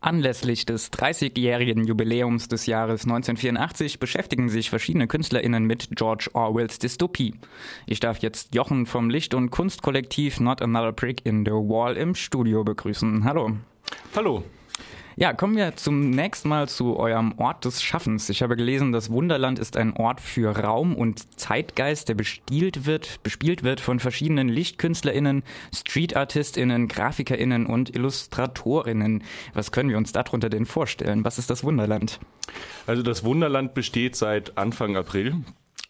Anlässlich des 30-jährigen Jubiläums des Jahres 1984 beschäftigen sich verschiedene KünstlerInnen mit George Orwells Dystopie. Ich darf jetzt Jochen vom Licht- und Kunstkollektiv Not Another Prick in the Wall im Studio begrüßen. Hallo. Hallo. Ja, kommen wir zunächst mal zu eurem Ort des Schaffens. Ich habe gelesen, das Wunderland ist ein Ort für Raum und Zeitgeist, der bespielt wird, bespielt wird von verschiedenen LichtkünstlerInnen, StreetartistInnen, GrafikerInnen und IllustratorInnen. Was können wir uns darunter denn vorstellen? Was ist das Wunderland? Also das Wunderland besteht seit Anfang April.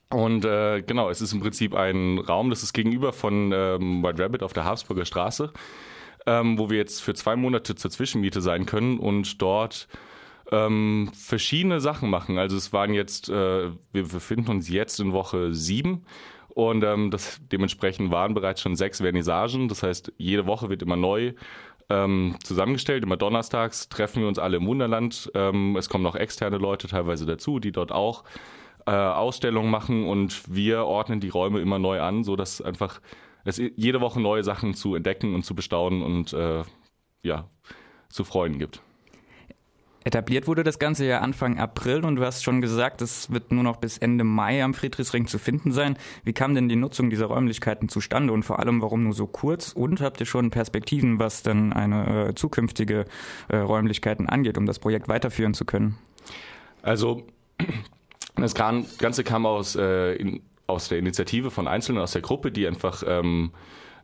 Und äh, genau, es ist im Prinzip ein Raum, das ist gegenüber von ähm, White Rabbit auf der Habsburger Straße ähm, wo wir jetzt für zwei Monate zur Zwischenmiete sein können und dort ähm, verschiedene Sachen machen. Also es waren jetzt, äh, wir befinden uns jetzt in Woche sieben und ähm, das, dementsprechend waren bereits schon sechs Vernissagen. Das heißt, jede Woche wird immer neu ähm, zusammengestellt. Immer donnerstags treffen wir uns alle im Wunderland. Ähm, es kommen noch externe Leute teilweise dazu, die dort auch äh, Ausstellungen machen und wir ordnen die Räume immer neu an, so dass einfach es jede Woche neue Sachen zu entdecken und zu bestaunen und äh, ja, zu freuen gibt. Etabliert wurde das Ganze ja Anfang April und du hast schon gesagt, es wird nur noch bis Ende Mai am Friedrichsring zu finden sein. Wie kam denn die Nutzung dieser Räumlichkeiten zustande und vor allem warum nur so kurz? Und habt ihr schon Perspektiven, was dann eine äh, zukünftige äh, Räumlichkeiten angeht, um das Projekt weiterführen zu können? Also das Ganze kam aus äh, in, aus der Initiative von Einzelnen aus der Gruppe, die einfach ähm,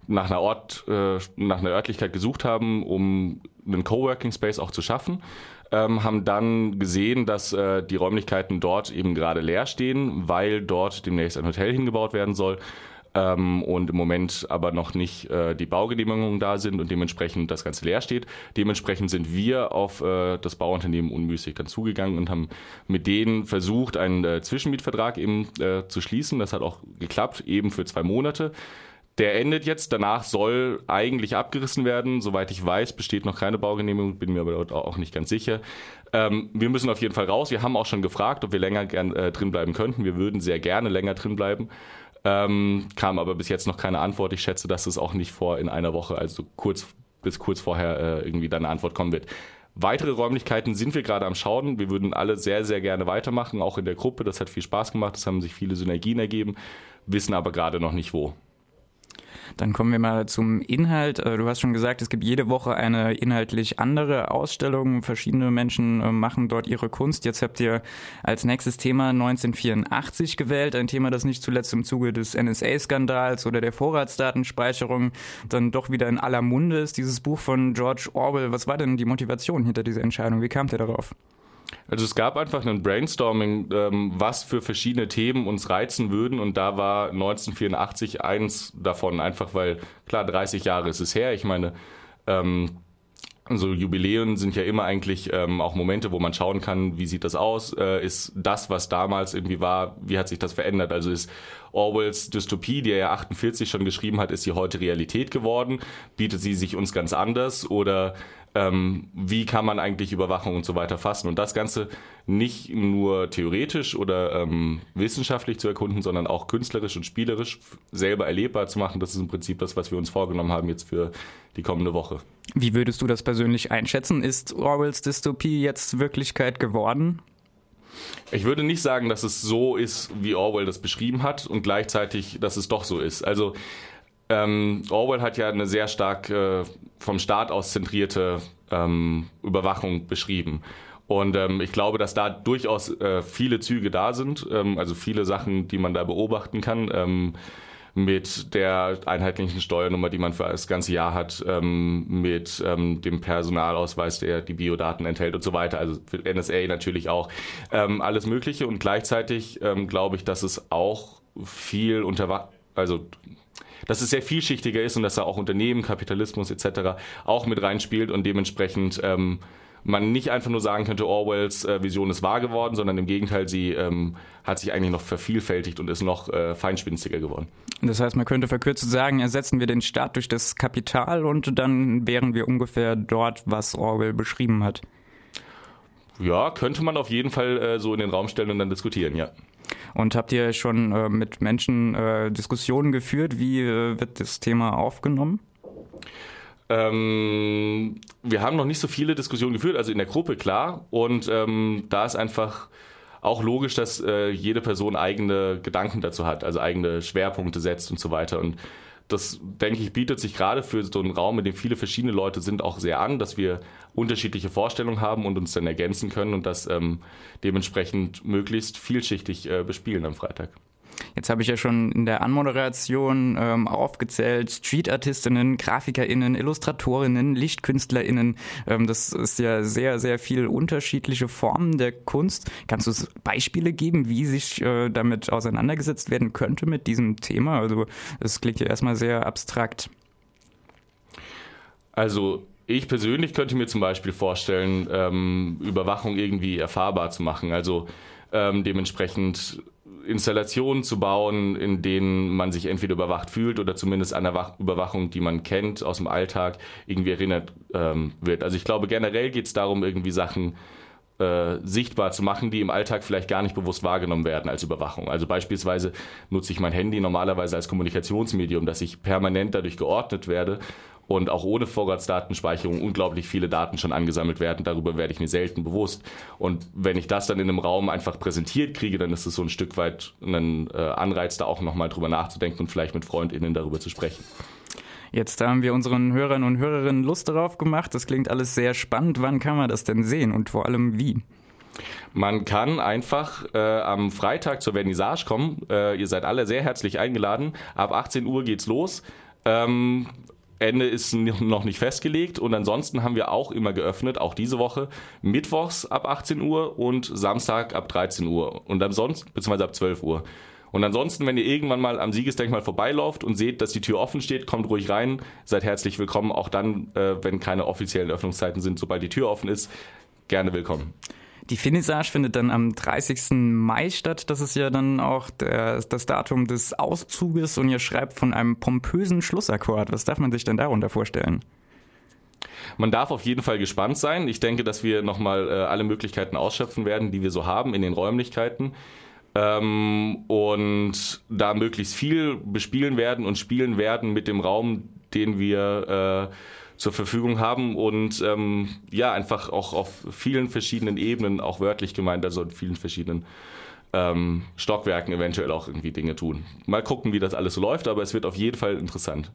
nach einer Ort, äh, nach einer Örtlichkeit gesucht haben, um einen Coworking Space auch zu schaffen, ähm, haben dann gesehen, dass äh, die Räumlichkeiten dort eben gerade leer stehen, weil dort demnächst ein Hotel hingebaut werden soll ähm, und im Moment aber noch nicht äh, die Baugenehmigungen da sind und dementsprechend das Ganze leer steht. Dementsprechend sind wir auf äh, das Bauunternehmen unmüßig dann zugegangen und haben mit denen versucht, einen äh, Zwischenmietvertrag eben äh, zu schließen. Das hat auch geklappt, eben für zwei Monate. Der endet jetzt, danach soll eigentlich abgerissen werden. Soweit ich weiß, besteht noch keine Baugenehmigung, bin mir aber auch nicht ganz sicher. Ähm, wir müssen auf jeden Fall raus. Wir haben auch schon gefragt, ob wir länger gern, äh, drin bleiben könnten. Wir würden sehr gerne länger drin bleiben. Ähm, kam aber bis jetzt noch keine Antwort. Ich schätze, dass es auch nicht vor in einer Woche, also kurz bis kurz vorher äh, irgendwie dann eine Antwort kommen wird. Weitere Räumlichkeiten sind wir gerade am Schauen. Wir würden alle sehr, sehr gerne weitermachen, auch in der Gruppe. Das hat viel Spaß gemacht. Es haben sich viele Synergien ergeben, wissen aber gerade noch nicht wo. Dann kommen wir mal zum Inhalt. Äh, du hast schon gesagt, es gibt jede Woche eine inhaltlich andere Ausstellung. Verschiedene Menschen äh, machen dort ihre Kunst. Jetzt habt ihr als nächstes Thema 1984 gewählt. Ein Thema, das nicht zuletzt im Zuge des NSA-Skandals oder der Vorratsdatenspeicherung dann doch wieder in aller Munde ist. Dieses Buch von George Orwell. Was war denn die Motivation hinter dieser Entscheidung? Wie kamt ihr darauf? Also es gab einfach ein Brainstorming, ähm, was für verschiedene Themen uns reizen würden und da war 1984 eins davon, einfach weil, klar, 30 Jahre ist es her. Ich meine, ähm, so Jubiläen sind ja immer eigentlich ähm, auch Momente, wo man schauen kann, wie sieht das aus? Äh, ist das, was damals irgendwie war, wie hat sich das verändert? Also ist Orwells Dystopie, die er ja 48 schon geschrieben hat, ist sie heute Realität geworden? Bietet sie sich uns ganz anders? Oder ähm, wie kann man eigentlich Überwachung und so weiter fassen? Und das Ganze nicht nur theoretisch oder ähm, wissenschaftlich zu erkunden, sondern auch künstlerisch und spielerisch selber erlebbar zu machen. Das ist im Prinzip das, was wir uns vorgenommen haben jetzt für die kommende Woche. Wie würdest du das persönlich einschätzen? Ist Orwells Dystopie jetzt Wirklichkeit geworden? Ich würde nicht sagen, dass es so ist, wie Orwell das beschrieben hat und gleichzeitig, dass es doch so ist. Also ähm, Orwell hat ja eine sehr stark äh, vom Staat aus zentrierte ähm, Überwachung beschrieben. Und ähm, ich glaube, dass da durchaus äh, viele Züge da sind, ähm, also viele Sachen, die man da beobachten kann. Ähm, mit der einheitlichen Steuernummer, die man für das ganze Jahr hat, ähm, mit dem Personalausweis, der die Biodaten enthält und so weiter. Also für NSA natürlich auch alles Mögliche. Und gleichzeitig glaube ich, dass es auch viel unter, also dass es sehr vielschichtiger ist und dass da auch Unternehmen, Kapitalismus etc. auch mit reinspielt und dementsprechend ähm, man nicht einfach nur sagen könnte, Orwells äh, Vision ist wahr geworden, sondern im Gegenteil, sie ähm, hat sich eigentlich noch vervielfältigt und ist noch äh, feinspinziger geworden. Das heißt, man könnte verkürzt sagen, ersetzen wir den Staat durch das Kapital und dann wären wir ungefähr dort, was Orwell beschrieben hat. Ja, könnte man auf jeden Fall äh, so in den Raum stellen und dann diskutieren, ja. Und habt ihr schon äh, mit Menschen äh, Diskussionen geführt? Wie äh, wird das Thema aufgenommen? Ähm, wir haben noch nicht so viele Diskussionen geführt, also in der Gruppe klar. Und ähm, da ist einfach auch logisch, dass äh, jede Person eigene Gedanken dazu hat, also eigene Schwerpunkte setzt und so weiter. Und das, denke ich, bietet sich gerade für so einen Raum, in dem viele verschiedene Leute sind, auch sehr an, dass wir unterschiedliche Vorstellungen haben und uns dann ergänzen können und das ähm, dementsprechend möglichst vielschichtig äh, bespielen am Freitag. Jetzt habe ich ja schon in der Anmoderation ähm, aufgezählt, Street-Artistinnen, GrafikerInnen, Illustratorinnen, LichtkünstlerInnen. Ähm, das ist ja sehr, sehr viel unterschiedliche Formen der Kunst. Kannst du Beispiele geben, wie sich äh, damit auseinandergesetzt werden könnte mit diesem Thema? Also es klingt ja erstmal sehr abstrakt. Also ich persönlich könnte mir zum Beispiel vorstellen, ähm, Überwachung irgendwie erfahrbar zu machen. Also ähm, dementsprechend Installationen zu bauen, in denen man sich entweder überwacht fühlt oder zumindest an der Überwachung, die man kennt aus dem Alltag, irgendwie erinnert ähm, wird. Also ich glaube, generell geht es darum, irgendwie Sachen äh, sichtbar zu machen, die im Alltag vielleicht gar nicht bewusst wahrgenommen werden als Überwachung. Also beispielsweise nutze ich mein Handy normalerweise als Kommunikationsmedium, dass ich permanent dadurch geordnet werde und auch ohne Vorratsdatenspeicherung unglaublich viele Daten schon angesammelt werden. Darüber werde ich mir selten bewusst. Und wenn ich das dann in einem Raum einfach präsentiert kriege, dann ist es so ein Stück weit ein äh, Anreiz, da auch nochmal drüber nachzudenken und vielleicht mit FreundInnen darüber zu sprechen. Jetzt haben wir unseren Hörern und Hörerinnen Lust darauf gemacht. Das klingt alles sehr spannend. Wann kann man das denn sehen und vor allem wie? Man kann einfach äh, am Freitag zur Vernissage kommen. Äh, ihr seid alle sehr herzlich eingeladen. Ab 18 Uhr geht's los. Ähm, Ende ist noch nicht festgelegt und ansonsten haben wir auch immer geöffnet, auch diese Woche, mittwochs ab 18 Uhr und Samstag ab 13 Uhr und ansonsten, beziehungsweise ab 12 Uhr. Und ansonsten, wenn ihr irgendwann mal am Siegesdenkmal vorbeilauft und seht, dass die Tür offen steht, kommt ruhig rein, seid herzlich willkommen, auch dann, äh, wenn keine offiziellen Öffnungszeiten sind, sobald die Tür offen ist, gerne willkommen. Die Finissage findet dann am 30. Mai statt. Das ist ja dann auch der, das Datum des Auszuges und ihr schreibt von einem pompösen Schlussakkord. Was darf man sich denn darunter vorstellen? Man darf auf jeden Fall gespannt sein. Ich denke, dass wir nochmal äh, alle Möglichkeiten ausschöpfen werden, die wir so haben in den Räumlichkeiten. Ähm, und da möglichst viel bespielen werden und spielen werden mit dem Raum, den wir äh, zur Verfügung haben und ähm, ja, einfach auch auf vielen verschiedenen Ebenen, auch wörtlich gemeint, also in vielen verschiedenen ähm, Stockwerken eventuell auch irgendwie Dinge tun. Mal gucken, wie das alles so läuft, aber es wird auf jeden Fall interessant.